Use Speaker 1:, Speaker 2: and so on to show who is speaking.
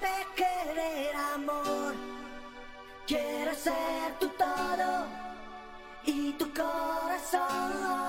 Speaker 1: sabe querer amor. Quiere ser tu todo y tu corazón.